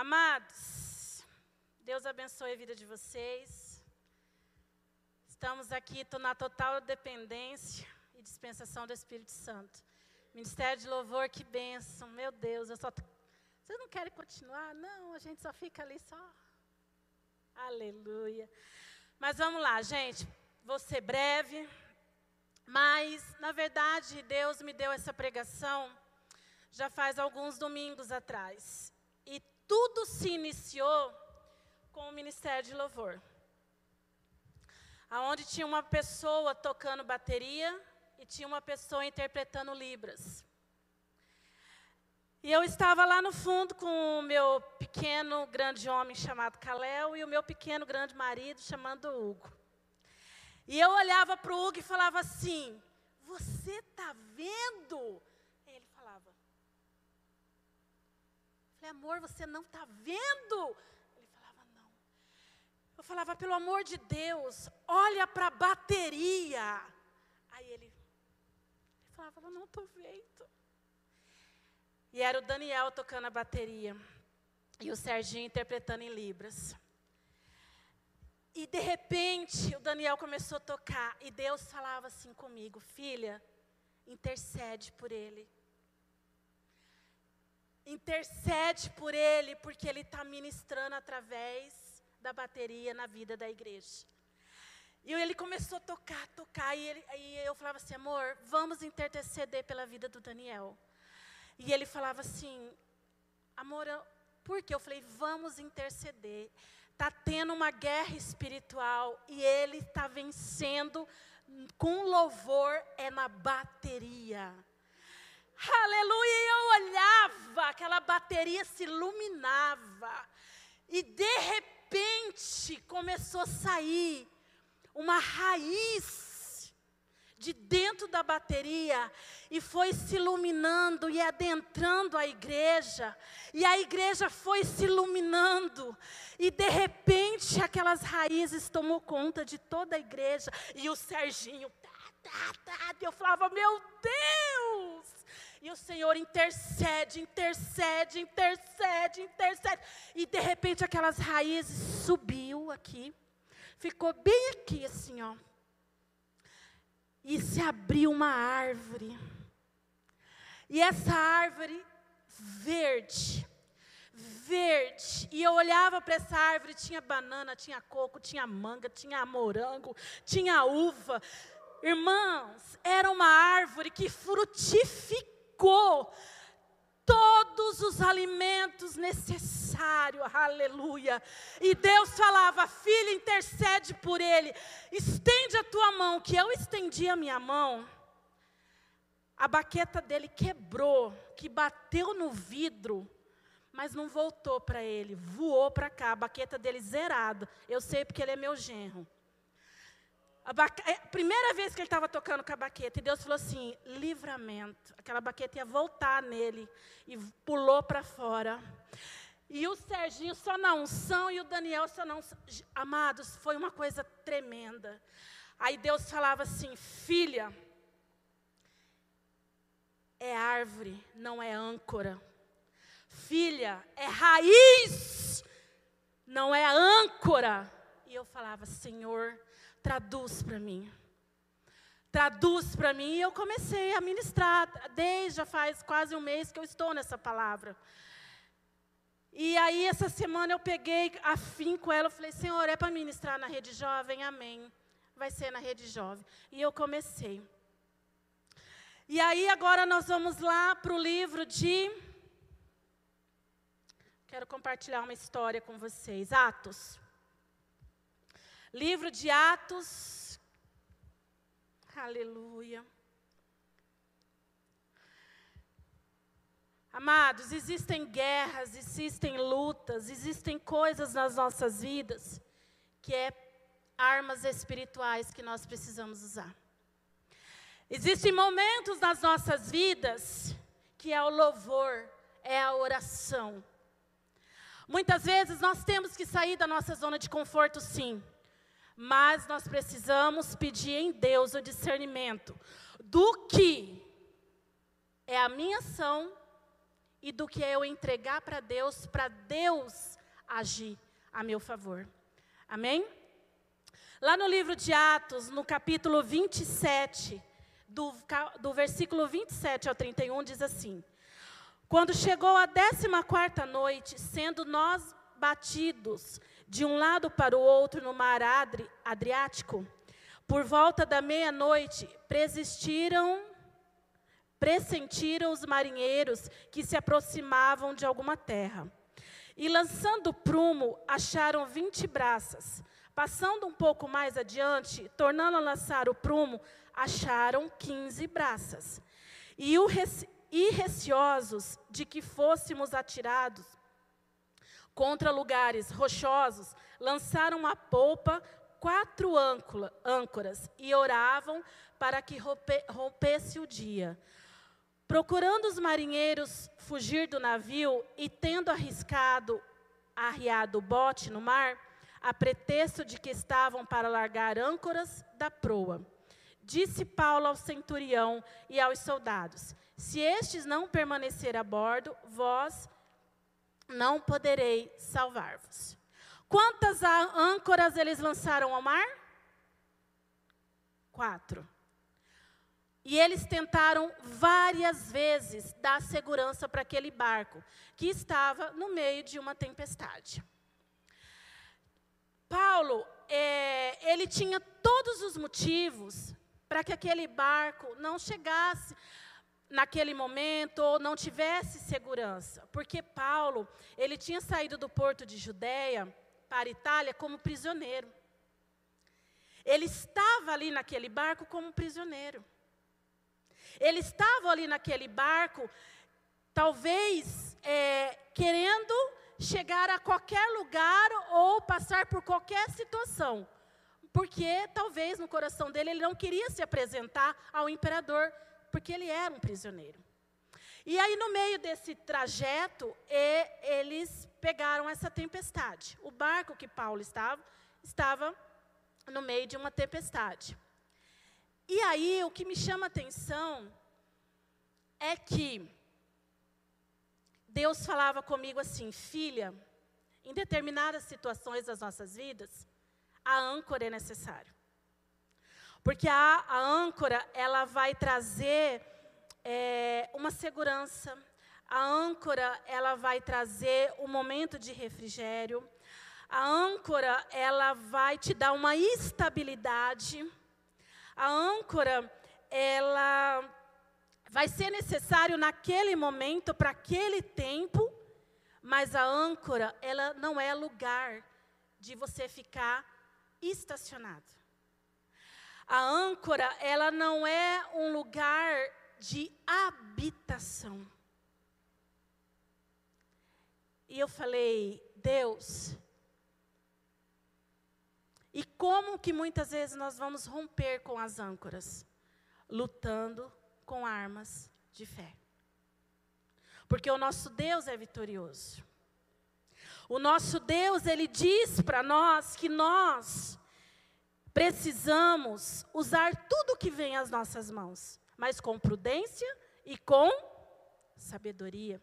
Amados, Deus abençoe a vida de vocês. Estamos aqui na total dependência e dispensação do Espírito Santo. Ministério de louvor, que bênção. Meu Deus, eu só. Vocês não querem continuar? Não, a gente só fica ali só. Aleluia. Mas vamos lá, gente. Vou ser breve. Mas, na verdade, Deus me deu essa pregação já faz alguns domingos atrás. Tudo se iniciou com o ministério de louvor. Aonde tinha uma pessoa tocando bateria e tinha uma pessoa interpretando libras. E eu estava lá no fundo com o meu pequeno grande homem chamado Caléu e o meu pequeno grande marido chamado Hugo. E eu olhava para o Hugo e falava assim: Você está vendo? Ele falava: Amor, você não está vendo? Ele falava, não. Eu falava, pelo amor de Deus, olha para a bateria. Aí ele, ele falava, eu não estou vendo. E era o Daniel tocando a bateria. E o Serginho interpretando em Libras. E de repente, o Daniel começou a tocar. E Deus falava assim comigo: Filha, intercede por ele. Intercede por ele, porque ele está ministrando através da bateria na vida da igreja. E ele começou a tocar, tocar, e, ele, e eu falava assim, amor, vamos interceder pela vida do Daniel. E ele falava assim, amor, por quê? Eu falei, vamos interceder. Está tendo uma guerra espiritual e ele está vencendo com louvor, é na bateria. Aleluia! E eu olhava, aquela bateria se iluminava. E de repente começou a sair uma raiz de dentro da bateria e foi se iluminando e adentrando a igreja. E a igreja foi se iluminando. E de repente aquelas raízes tomou conta de toda a igreja. E o Serginho, tá, tá, tá. E eu falava, meu Deus! E o Senhor intercede, intercede, intercede, intercede. E de repente aquelas raízes subiu aqui. Ficou bem aqui assim, ó. E se abriu uma árvore. E essa árvore verde, verde. E eu olhava para essa árvore, tinha banana, tinha coco, tinha manga, tinha morango, tinha uva. Irmãos, era uma árvore que frutificava multiplicou todos os alimentos necessários, aleluia. E Deus falava: Filho, intercede por ele, estende a tua mão, que eu estendi a minha mão. A baqueta dele quebrou, que bateu no vidro, mas não voltou para ele, voou para cá, a baqueta dele zerada. Eu sei porque ele é meu genro. A, é, primeira vez que ele estava tocando com a baqueta, e Deus falou assim: livramento. Aquela baqueta ia voltar nele, e pulou para fora. E o Serginho só na unção, e o Daniel só na unção. Amados, foi uma coisa tremenda. Aí Deus falava assim: filha, é árvore, não é âncora. Filha, é raiz, não é âncora. E eu falava: Senhor, traduz para mim. Traduz para mim. E eu comecei a ministrar, desde já faz quase um mês que eu estou nessa palavra. E aí, essa semana eu peguei afim com ela, eu falei, Senhor, é para ministrar na rede jovem? Amém. Vai ser na rede jovem. E eu comecei. E aí, agora nós vamos lá para o livro de. Quero compartilhar uma história com vocês. Atos. Livro de Atos. Aleluia. Amados, existem guerras, existem lutas, existem coisas nas nossas vidas que é armas espirituais que nós precisamos usar. Existem momentos nas nossas vidas que é o louvor, é a oração. Muitas vezes nós temos que sair da nossa zona de conforto, sim. Mas nós precisamos pedir em Deus o discernimento do que é a minha ação e do que eu entregar para Deus, para Deus agir a meu favor. Amém? Lá no livro de Atos, no capítulo 27, do, do versículo 27 ao 31, diz assim: Quando chegou a décima quarta noite, sendo nós batidos de um lado para o outro no mar Adri, Adriático, por volta da meia-noite, presistiram, pressentiram os marinheiros que se aproximavam de alguma terra. E lançando prumo, acharam vinte braças. Passando um pouco mais adiante, tornando a lançar o prumo, acharam quinze braças. E, o, e receosos de que fôssemos atirados contra lugares rochosos, lançaram a polpa quatro âncoras e oravam para que rompesse o dia. Procurando os marinheiros fugir do navio e tendo arriscado, arriado o bote no mar, a pretexto de que estavam para largar âncoras da proa. Disse Paulo ao centurião e aos soldados: Se estes não permanecer a bordo, vós não poderei salvar-vos. Quantas âncoras eles lançaram ao mar? Quatro. E eles tentaram várias vezes dar segurança para aquele barco, que estava no meio de uma tempestade. Paulo, é, ele tinha todos os motivos para que aquele barco não chegasse naquele momento ou não tivesse segurança, porque Paulo, ele tinha saído do porto de Judéia para Itália como prisioneiro. Ele estava ali naquele barco como prisioneiro. Ele estava ali naquele barco, talvez é, querendo chegar a qualquer lugar ou passar por qualquer situação, porque talvez no coração dele ele não queria se apresentar ao imperador porque ele era um prisioneiro. E aí, no meio desse trajeto, eles pegaram essa tempestade. O barco que Paulo estava, estava no meio de uma tempestade. E aí, o que me chama a atenção é que Deus falava comigo assim, filha, em determinadas situações das nossas vidas, a âncora é necessário. Porque a, a âncora, ela vai trazer é, uma segurança. A âncora, ela vai trazer um momento de refrigério. A âncora, ela vai te dar uma estabilidade. A âncora, ela vai ser necessário naquele momento, para aquele tempo, mas a âncora, ela não é lugar de você ficar estacionado. A âncora, ela não é um lugar de habitação. E eu falei, Deus, e como que muitas vezes nós vamos romper com as âncoras? Lutando com armas de fé. Porque o nosso Deus é vitorioso. O nosso Deus, ele diz para nós que nós precisamos usar tudo que vem às nossas mãos, mas com prudência e com sabedoria.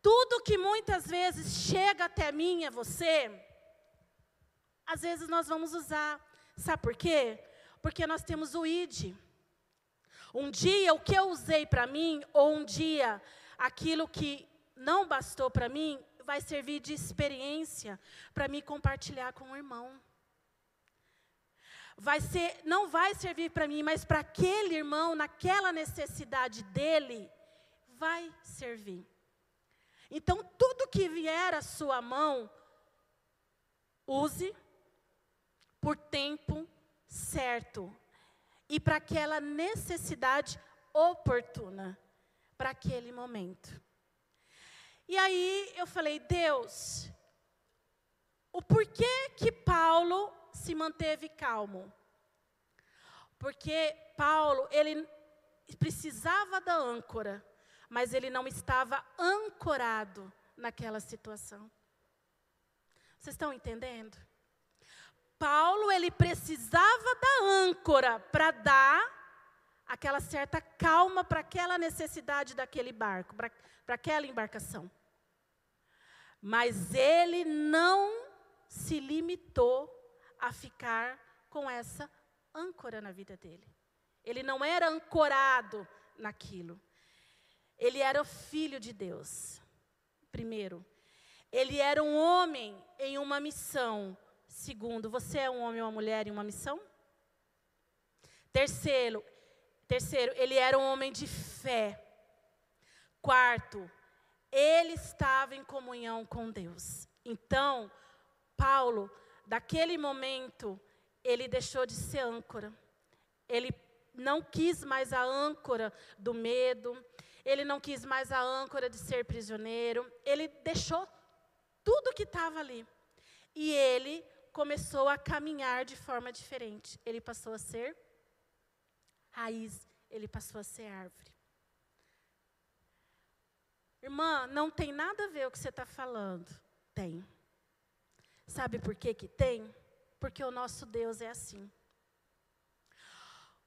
Tudo que muitas vezes chega até mim a você, às vezes nós vamos usar. Sabe por quê? Porque nós temos o ID. Um dia o que eu usei para mim, ou um dia aquilo que não bastou para mim, vai servir de experiência para me compartilhar com o irmão vai ser, não vai servir para mim, mas para aquele irmão, naquela necessidade dele, vai servir. Então, tudo que vier à sua mão, use por tempo certo e para aquela necessidade oportuna, para aquele momento. E aí eu falei, Deus, o porquê que Paulo se manteve calmo? Porque Paulo, ele precisava da âncora, mas ele não estava ancorado naquela situação. Vocês estão entendendo? Paulo, ele precisava da âncora para dar aquela certa calma para aquela necessidade daquele barco, para aquela embarcação. Mas ele não se limitou a ficar com essa âncora na vida dele. Ele não era ancorado naquilo. Ele era filho de Deus. Primeiro, ele era um homem em uma missão. Segundo, você é um homem ou uma mulher em uma missão? Terceiro, terceiro, ele era um homem de fé. Quarto, ele estava em comunhão com Deus. Então, Paulo, daquele momento, ele deixou de ser âncora. Ele não quis mais a âncora do medo, ele não quis mais a âncora de ser prisioneiro, ele deixou tudo que estava ali. E ele começou a caminhar de forma diferente. Ele passou a ser raiz, ele passou a ser árvore. Irmã, não tem nada a ver o que você está falando. Tem. Sabe por que, que tem? Porque o nosso Deus é assim.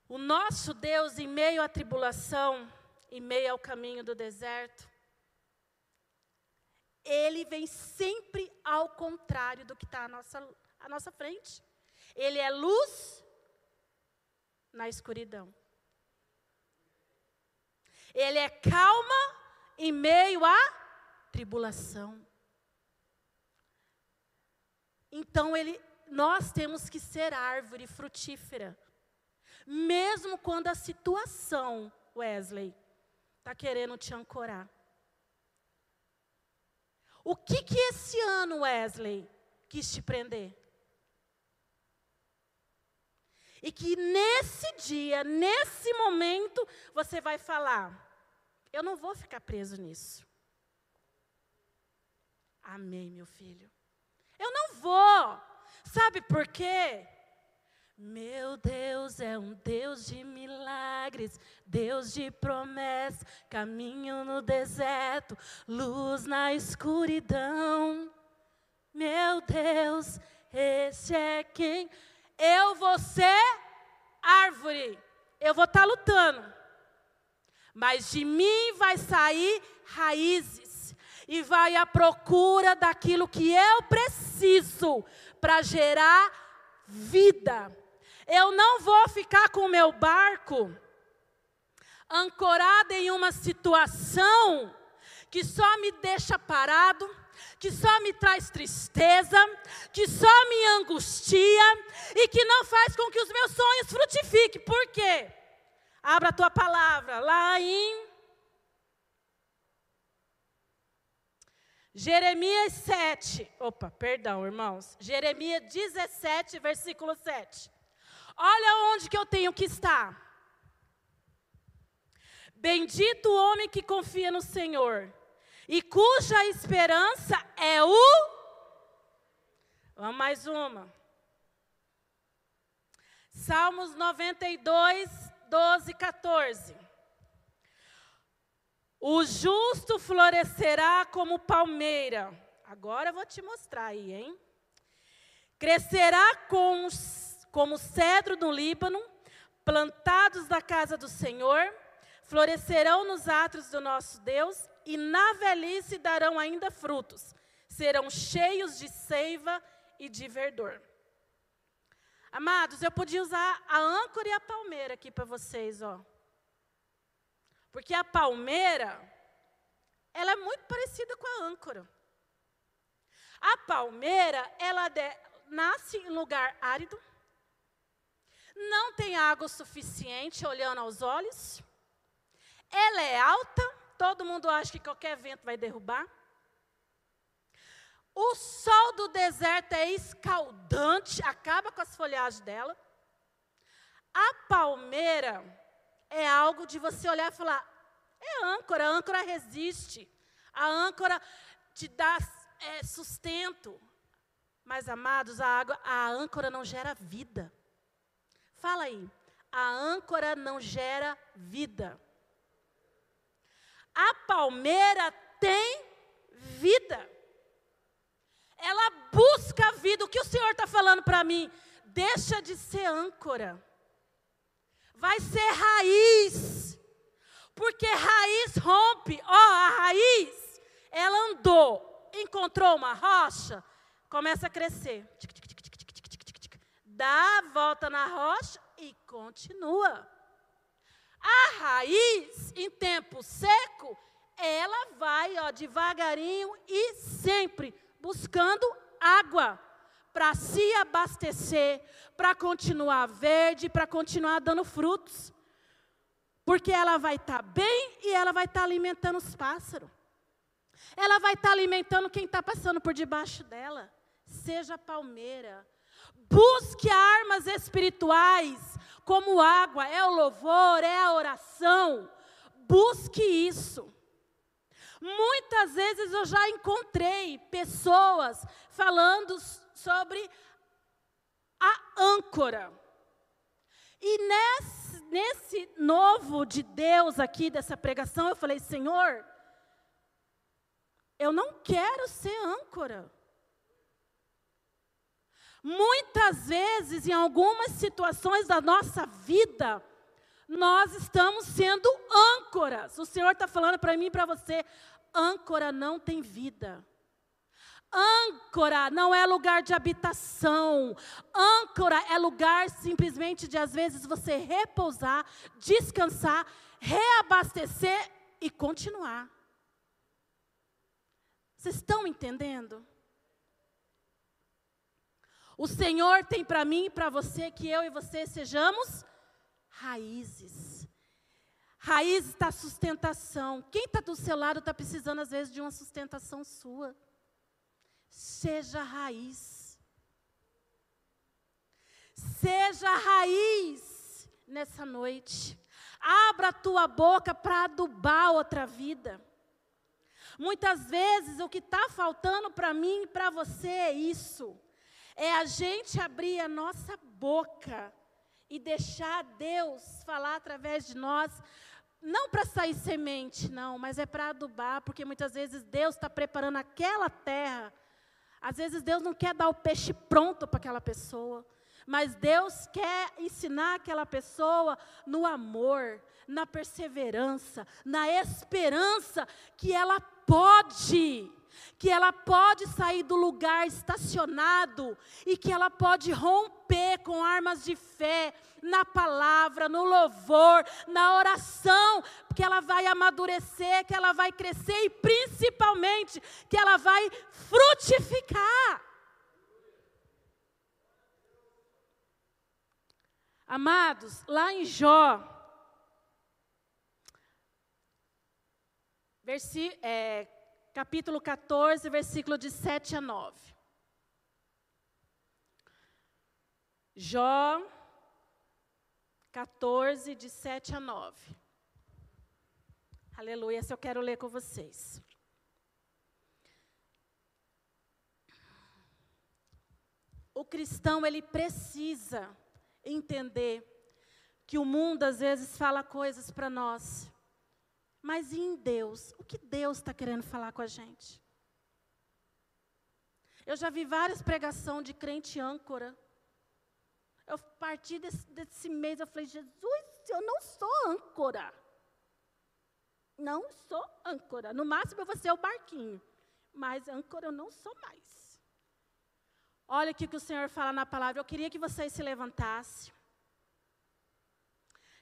O nosso Deus, em meio à tribulação, em meio ao caminho do deserto, ele vem sempre ao contrário do que está à nossa, à nossa frente. Ele é luz na escuridão. Ele é calma em meio à tribulação. Então ele, nós temos que ser árvore frutífera, mesmo quando a situação, Wesley, está querendo te ancorar. O que que esse ano, Wesley, quis te prender? E que nesse dia, nesse momento, você vai falar: eu não vou ficar preso nisso. Amém, meu filho. Eu não vou. Sabe por quê? Meu Deus é um Deus de milagres, Deus de promessa, caminho no deserto, luz na escuridão. Meu Deus, esse é quem eu vou ser árvore. Eu vou estar tá lutando. Mas de mim vai sair raízes e vai à procura daquilo que eu preciso para gerar vida. Eu não vou ficar com o meu barco ancorado em uma situação que só me deixa parado, que só me traz tristeza, que só me angustia e que não faz com que os meus sonhos frutifiquem. Por quê? Abra a tua palavra lá em Jeremias 7, opa, perdão, irmãos. Jeremias 17, versículo 7. Olha onde que eu tenho que estar. Bendito o homem que confia no Senhor e cuja esperança é o. Vamos mais uma. Salmos 92, 12 e 14. O justo florescerá como palmeira. Agora eu vou te mostrar aí, hein? Crescerá com, como cedro no Líbano, plantados da casa do Senhor, florescerão nos átrios do nosso Deus e na velhice darão ainda frutos. Serão cheios de seiva e de verdor. Amados, eu podia usar a âncora e a palmeira aqui para vocês, ó. Porque a palmeira, ela é muito parecida com a âncora. A palmeira, ela de, nasce em lugar árido, não tem água suficiente olhando aos olhos, ela é alta, todo mundo acha que qualquer vento vai derrubar. O sol do deserto é escaldante, acaba com as folhagens dela. A palmeira, é algo de você olhar e falar: é âncora, a âncora resiste, a âncora te dá é, sustento. Mas, amados, a, água, a âncora não gera vida. Fala aí, a âncora não gera vida. A palmeira tem vida. Ela busca a vida. O que o Senhor está falando para mim? Deixa de ser âncora. Vai ser raiz. Porque raiz rompe. Ó, a raiz, ela andou, encontrou uma rocha, começa a crescer. Dá a volta na rocha e continua. A raiz, em tempo seco, ela vai ó, devagarinho e sempre buscando água para se abastecer, para continuar verde, para continuar dando frutos. Porque ela vai estar tá bem e ela vai estar tá alimentando os pássaros. Ela vai estar tá alimentando quem está passando por debaixo dela. Seja palmeira. Busque armas espirituais, como água, é o louvor, é a oração. Busque isso. Muitas vezes eu já encontrei pessoas falando sobre a âncora. E nesse, nesse novo de Deus aqui, dessa pregação, eu falei: Senhor, eu não quero ser âncora. Muitas vezes, em algumas situações da nossa vida, nós estamos sendo âncoras. O Senhor está falando para mim e para você: âncora não tem vida. Âncora não é lugar de habitação. Âncora é lugar simplesmente de, às vezes, você repousar, descansar, reabastecer e continuar. Vocês estão entendendo? O Senhor tem para mim e para você que eu e você sejamos raízes. Raiz está sustentação. Quem está do seu lado está precisando, às vezes, de uma sustentação sua. Seja raiz. Seja raiz nessa noite. Abra a tua boca para adubar outra vida. Muitas vezes o que está faltando para mim e para você é isso. É a gente abrir a nossa boca e deixar Deus falar através de nós, não para sair semente, não, mas é para adubar, porque muitas vezes Deus está preparando aquela terra às vezes Deus não quer dar o peixe pronto para aquela pessoa, mas Deus quer ensinar aquela pessoa no amor, na perseverança, na esperança que ela pode que ela pode sair do lugar estacionado e que ela pode romper com armas de fé na palavra, no louvor, na oração, porque ela vai amadurecer, que ela vai crescer e principalmente que ela vai frutificar. Amados, lá em Jó, versi, é, capítulo 14, versículo de 7 a 9. Jó 14, de 7 a 9. Aleluia, esse eu quero ler com vocês. O cristão, ele precisa entender que o mundo às vezes fala coisas para nós mas e em Deus? O que Deus está querendo falar com a gente? Eu já vi várias pregações de crente âncora. Eu parti desse, desse mês, eu falei, Jesus, eu não sou âncora. Não sou âncora. No máximo eu vou ser o barquinho. Mas âncora eu não sou mais. Olha o que o Senhor fala na palavra. Eu queria que vocês se levantassem.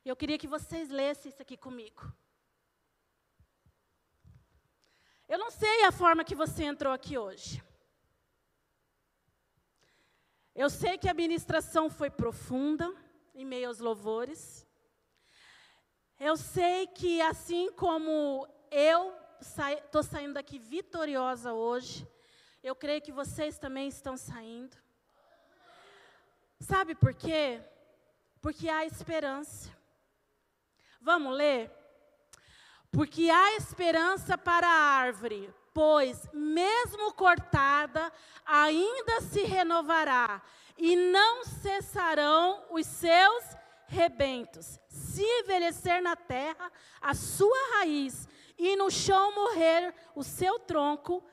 Eu queria que vocês lessem isso aqui comigo. Eu não sei a forma que você entrou aqui hoje. Eu sei que a ministração foi profunda, em meio aos louvores. Eu sei que, assim como eu estou saindo daqui vitoriosa hoje, eu creio que vocês também estão saindo. Sabe por quê? Porque há esperança. Vamos ler? Porque há esperança para a árvore, pois, mesmo cortada, ainda se renovará, e não cessarão os seus rebentos. Se envelhecer na terra a sua raiz, e no chão morrer o seu tronco,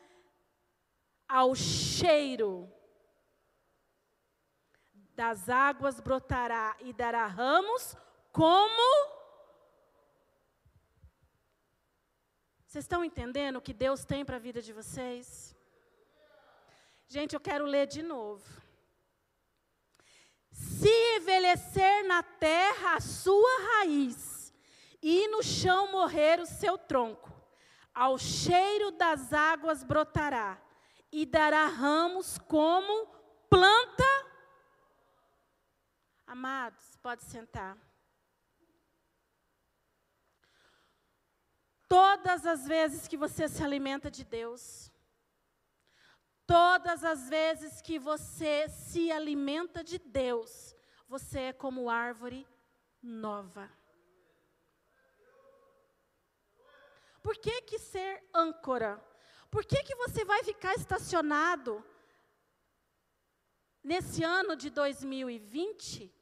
ao cheiro das águas brotará e dará ramos como. Vocês estão entendendo o que Deus tem para a vida de vocês? Gente, eu quero ler de novo. Se envelhecer na terra a sua raiz, e no chão morrer o seu tronco, ao cheiro das águas brotará, e dará ramos como planta. Amados, pode sentar. Todas as vezes que você se alimenta de Deus, todas as vezes que você se alimenta de Deus, você é como árvore nova. Por que, que ser âncora? Por que, que você vai ficar estacionado nesse ano de 2020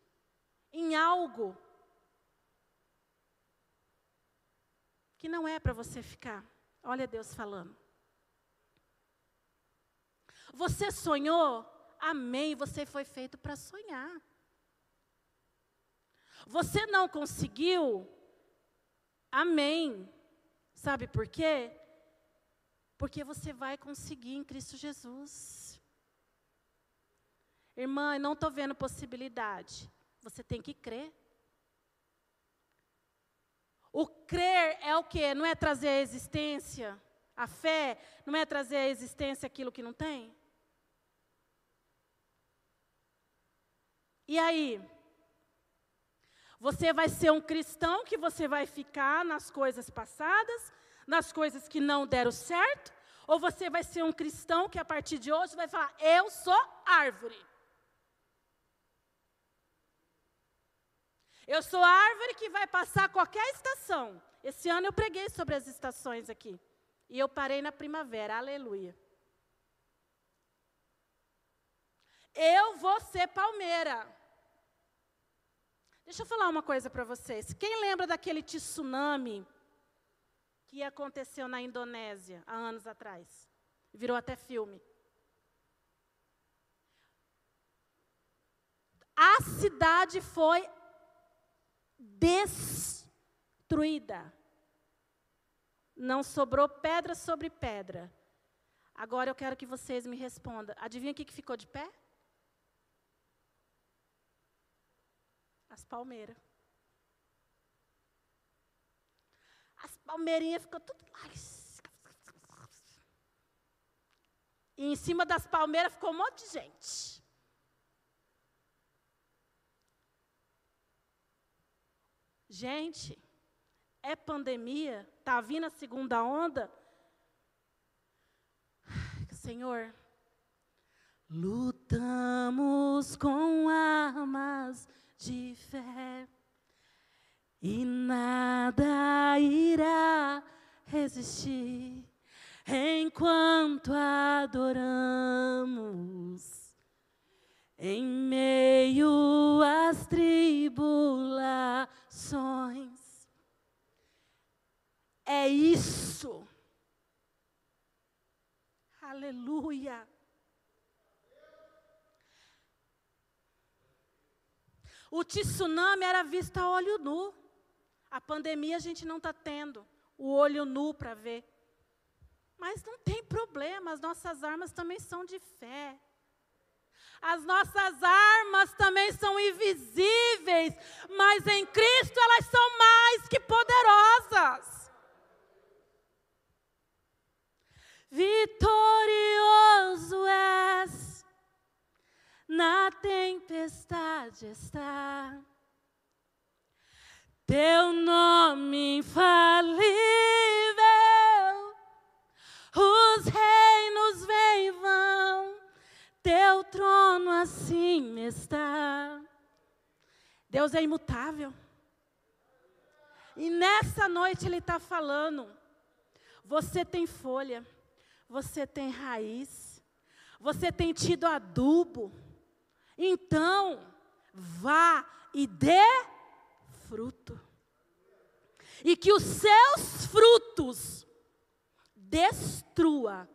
em algo que não é para você ficar? Olha Deus falando. Você sonhou? Amém, você foi feito para sonhar. Você não conseguiu? Amém. Sabe por quê? Porque você vai conseguir em Cristo Jesus. Irmã, não estou vendo possibilidade. Você tem que crer. O crer é o quê? Não é trazer a existência. A fé não é trazer a existência aquilo que não tem? E aí? Você vai ser um cristão que você vai ficar nas coisas passadas, nas coisas que não deram certo? Ou você vai ser um cristão que a partir de hoje vai falar: Eu sou árvore. Eu sou árvore que vai passar qualquer estação. Esse ano eu preguei sobre as estações aqui. E eu parei na primavera, aleluia. Eu vou ser palmeira. Deixa eu falar uma coisa para vocês. Quem lembra daquele tsunami que aconteceu na Indonésia há anos atrás? Virou até filme. A cidade foi destruída. Não sobrou pedra sobre pedra. Agora eu quero que vocês me respondam. Adivinha o que ficou de pé? As palmeiras. As palmeirinhas ficou tudo lá. E em cima das palmeiras ficou um monte de gente. Gente, é pandemia, está vindo a segunda onda. Senhor, lutamos com armas de fé, e nada irá resistir enquanto adoramos em meio às tribulações. É isso. Aleluia. O tsunami era visto a olho nu. A pandemia a gente não está tendo o olho nu para ver. Mas não tem problema, as nossas armas também são de fé. As nossas armas também são invisíveis, mas em Cristo elas são mais que poderosas. Vitorioso és na tempestade está. Teu Deus é imutável. E nessa noite Ele está falando: você tem folha, você tem raiz, você tem tido adubo, então, vá e dê fruto. E que os seus frutos destrua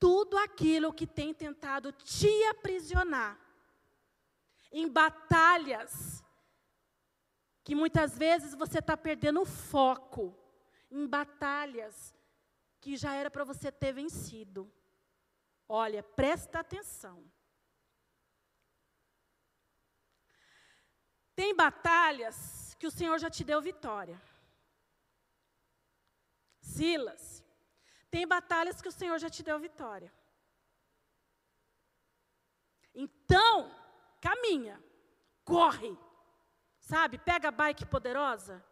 tudo aquilo que tem tentado te aprisionar em batalhas que muitas vezes você está perdendo o foco em batalhas que já era para você ter vencido. Olha, presta atenção. Tem batalhas que o Senhor já te deu vitória. Silas, tem batalhas que o Senhor já te deu vitória. Então, caminha, corre, sabe? Pega a bike poderosa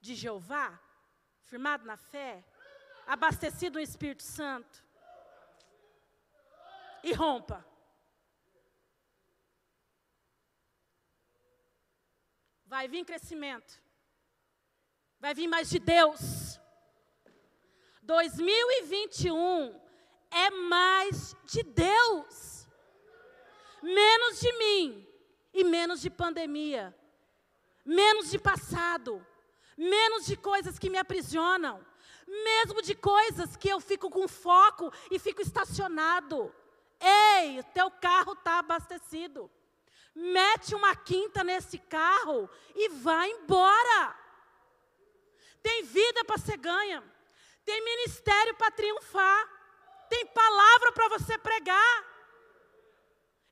de Jeová, firmado na fé, abastecido no Espírito Santo, e rompa. Vai vir crescimento. Vai vir mais de Deus. 2021 é mais de Deus. Menos de mim e menos de pandemia. Menos de passado. Menos de coisas que me aprisionam. Mesmo de coisas que eu fico com foco e fico estacionado. Ei, teu carro está abastecido. Mete uma quinta nesse carro e vai embora. Tem vida para ser ganha. Tem ministério para triunfar. Tem palavra para você pregar.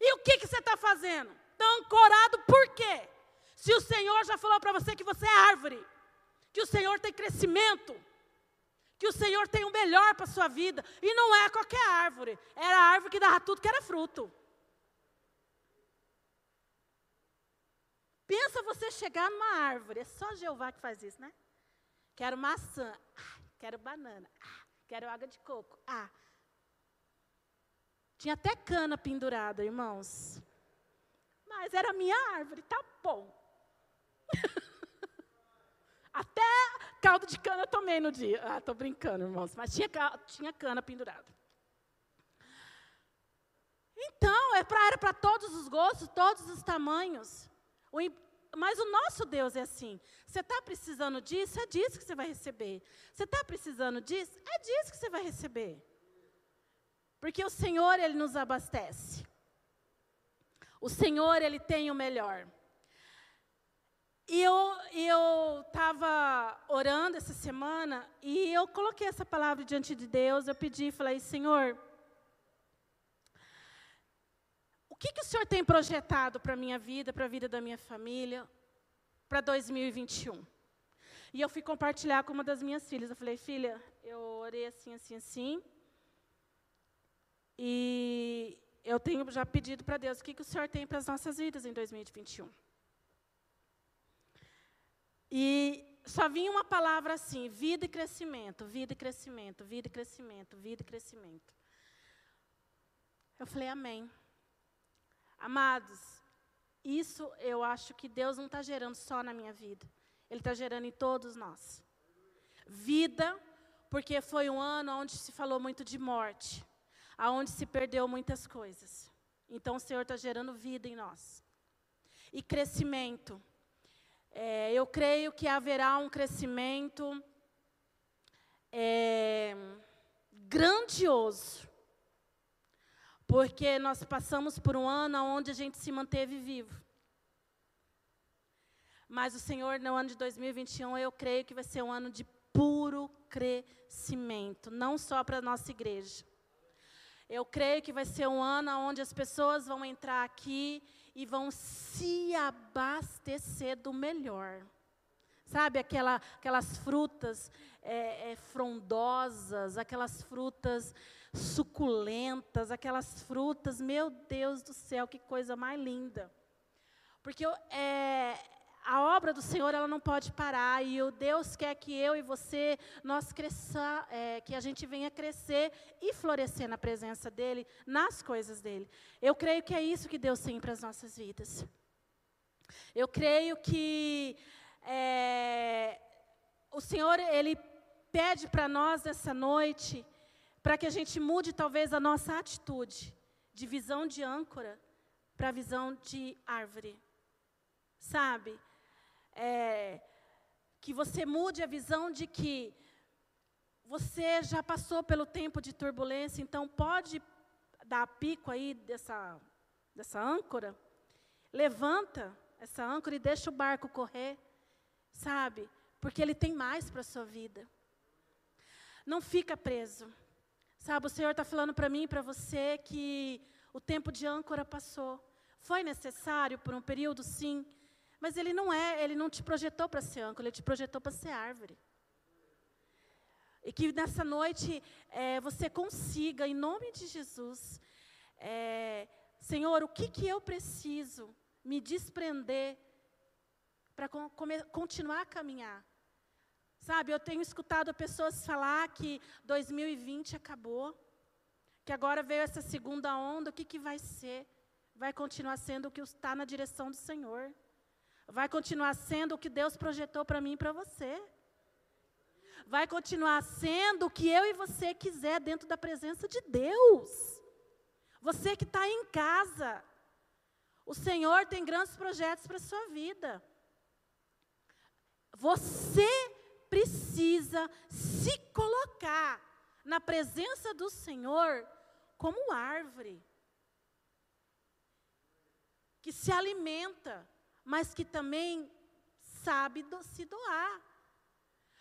E o que, que você está fazendo? Está ancorado por quê? Se o Senhor já falou para você que você é árvore, que o Senhor tem crescimento, que o Senhor tem o melhor para a sua vida. E não é qualquer árvore. Era a árvore que dava tudo que era fruto. Pensa você chegar numa árvore. É só Jeová que faz isso, né? Quero maçã. Ah, quero banana. Ah, quero água de coco. Ah. Tinha até cana pendurada, irmãos. Mas era minha árvore, tá bom. até caldo de cana eu tomei no dia. Ah, tô brincando, irmãos. Mas tinha, tinha cana pendurada. Então, é pra, era para todos os gostos, todos os tamanhos. O, mas o nosso Deus é assim. Você está precisando disso? É disso que você vai receber. Você está precisando disso? É disso que você vai receber. Porque o Senhor, Ele nos abastece. O Senhor, Ele tem o melhor. E eu estava orando essa semana e eu coloquei essa palavra diante de Deus. Eu pedi, falei, Senhor, o que, que o Senhor tem projetado para a minha vida, para a vida da minha família, para 2021? E eu fui compartilhar com uma das minhas filhas. Eu falei, filha, eu orei assim, assim, assim. E eu tenho já pedido para Deus o que, que o Senhor tem para as nossas vidas em 2021. E só vinha uma palavra assim: vida e crescimento, vida e crescimento, vida e crescimento, vida e crescimento. Eu falei, Amém. Amados, isso eu acho que Deus não está gerando só na minha vida, Ele está gerando em todos nós. Vida, porque foi um ano onde se falou muito de morte, aonde se perdeu muitas coisas. Então o Senhor está gerando vida em nós. E crescimento é, eu creio que haverá um crescimento é, grandioso, porque nós passamos por um ano onde a gente se manteve vivo. Mas o Senhor, no ano de 2021, eu creio que vai ser um ano de puro crescimento, não só para a nossa igreja. Eu creio que vai ser um ano onde as pessoas vão entrar aqui e vão se abastecer do melhor. Sabe, aquela, aquelas frutas é, é, frondosas, aquelas frutas suculentas, aquelas frutas, meu Deus do céu, que coisa mais linda. Porque é, a obra do Senhor ela não pode parar e o Deus quer que eu e você nós cresça, é, que a gente venha crescer e florescer na presença dele, nas coisas dele. Eu creio que é isso que Deus tem para as nossas vidas. Eu creio que é, o Senhor ele pede para nós essa noite para que a gente mude talvez a nossa atitude de visão de âncora para visão de árvore, sabe? É, que você mude a visão de que você já passou pelo tempo de turbulência, então pode dar pico aí dessa, dessa âncora, levanta essa âncora e deixa o barco correr, sabe? Porque Ele tem mais para a sua vida. Não fica preso. Sabe, o Senhor está falando para mim e para você que o tempo de âncora passou. Foi necessário por um período, sim. Mas Ele não é, Ele não te projetou para ser âncora, Ele te projetou para ser árvore. E que nessa noite é, você consiga, em nome de Jesus, é, Senhor, o que, que eu preciso me desprender para continuar a caminhar? Sabe, eu tenho escutado pessoas falar que 2020 acabou, que agora veio essa segunda onda, o que, que vai ser? Vai continuar sendo o que está na direção do Senhor. Vai continuar sendo o que Deus projetou para mim e para você vai continuar sendo o que eu e você quiser dentro da presença de Deus. Você que está em casa, o Senhor tem grandes projetos para a sua vida. Você precisa se colocar na presença do Senhor como árvore que se alimenta, mas que também sabe do, se doar.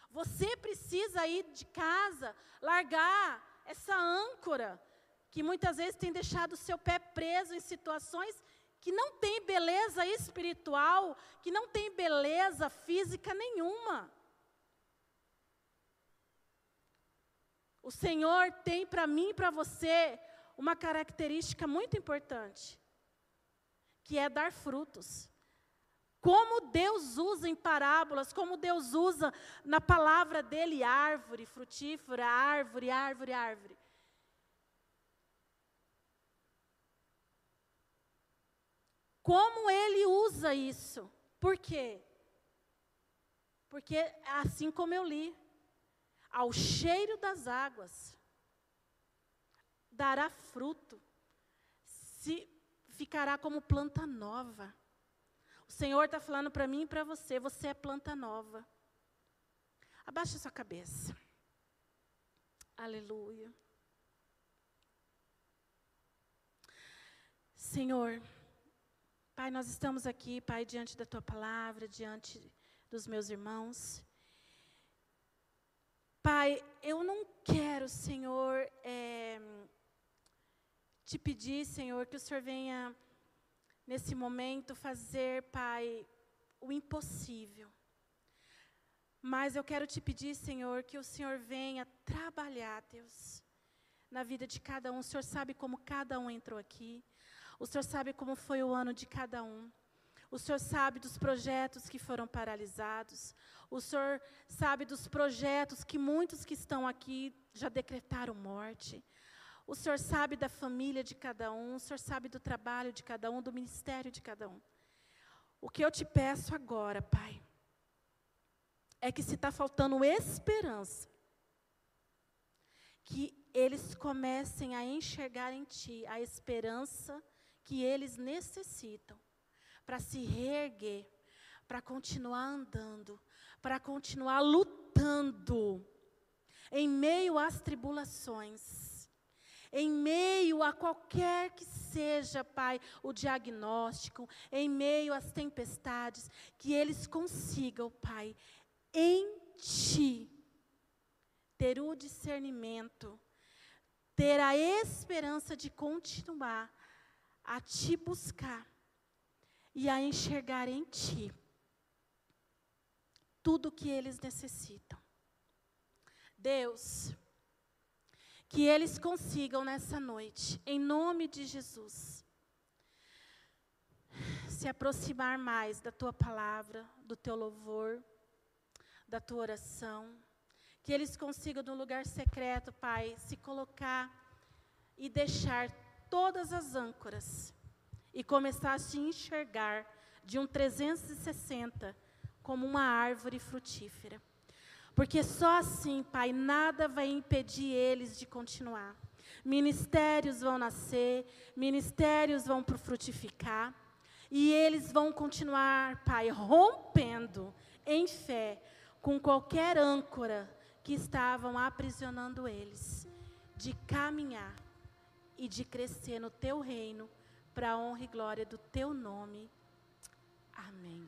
Você precisa ir de casa, largar essa âncora que muitas vezes tem deixado o seu pé preso em situações que não tem beleza espiritual, que não tem beleza física nenhuma. O Senhor tem para mim e para você uma característica muito importante, que é dar frutos. Como Deus usa em parábolas, como Deus usa na palavra dele árvore frutífera, árvore, árvore, árvore. Como ele usa isso? Por quê? Porque assim como eu li, ao cheiro das águas dará fruto, se ficará como planta nova. Senhor está falando para mim e para você: você é planta nova. Abaixa sua cabeça. Aleluia. Senhor, Pai, nós estamos aqui, Pai, diante da tua palavra, diante dos meus irmãos. Pai, eu não quero, Senhor, é, te pedir, Senhor, que o Senhor venha nesse momento, fazer, Pai, o impossível. Mas eu quero te pedir, Senhor, que o Senhor venha trabalhar, Deus, na vida de cada um. O Senhor sabe como cada um entrou aqui. O Senhor sabe como foi o ano de cada um. O Senhor sabe dos projetos que foram paralisados. O Senhor sabe dos projetos que muitos que estão aqui já decretaram morte. O Senhor sabe da família de cada um, o Senhor sabe do trabalho de cada um, do ministério de cada um. O que eu te peço agora, Pai, é que se está faltando esperança, que eles comecem a enxergar em Ti a esperança que eles necessitam para se reerguer, para continuar andando, para continuar lutando em meio às tribulações em meio a qualquer que seja, Pai, o diagnóstico, em meio às tempestades, que eles consigam, Pai, em Ti, ter o discernimento, ter a esperança de continuar a Te buscar e a enxergar em Ti tudo o que eles necessitam. Deus, que eles consigam nessa noite, em nome de Jesus, se aproximar mais da tua palavra, do teu louvor, da tua oração. Que eles consigam, no lugar secreto, Pai, se colocar e deixar todas as âncoras e começar a se enxergar de um 360 como uma árvore frutífera. Porque só assim, Pai, nada vai impedir eles de continuar. Ministérios vão nascer, ministérios vão frutificar, e eles vão continuar, Pai, rompendo em fé com qualquer âncora que estavam aprisionando eles, de caminhar e de crescer no teu reino, para a honra e glória do teu nome. Amém.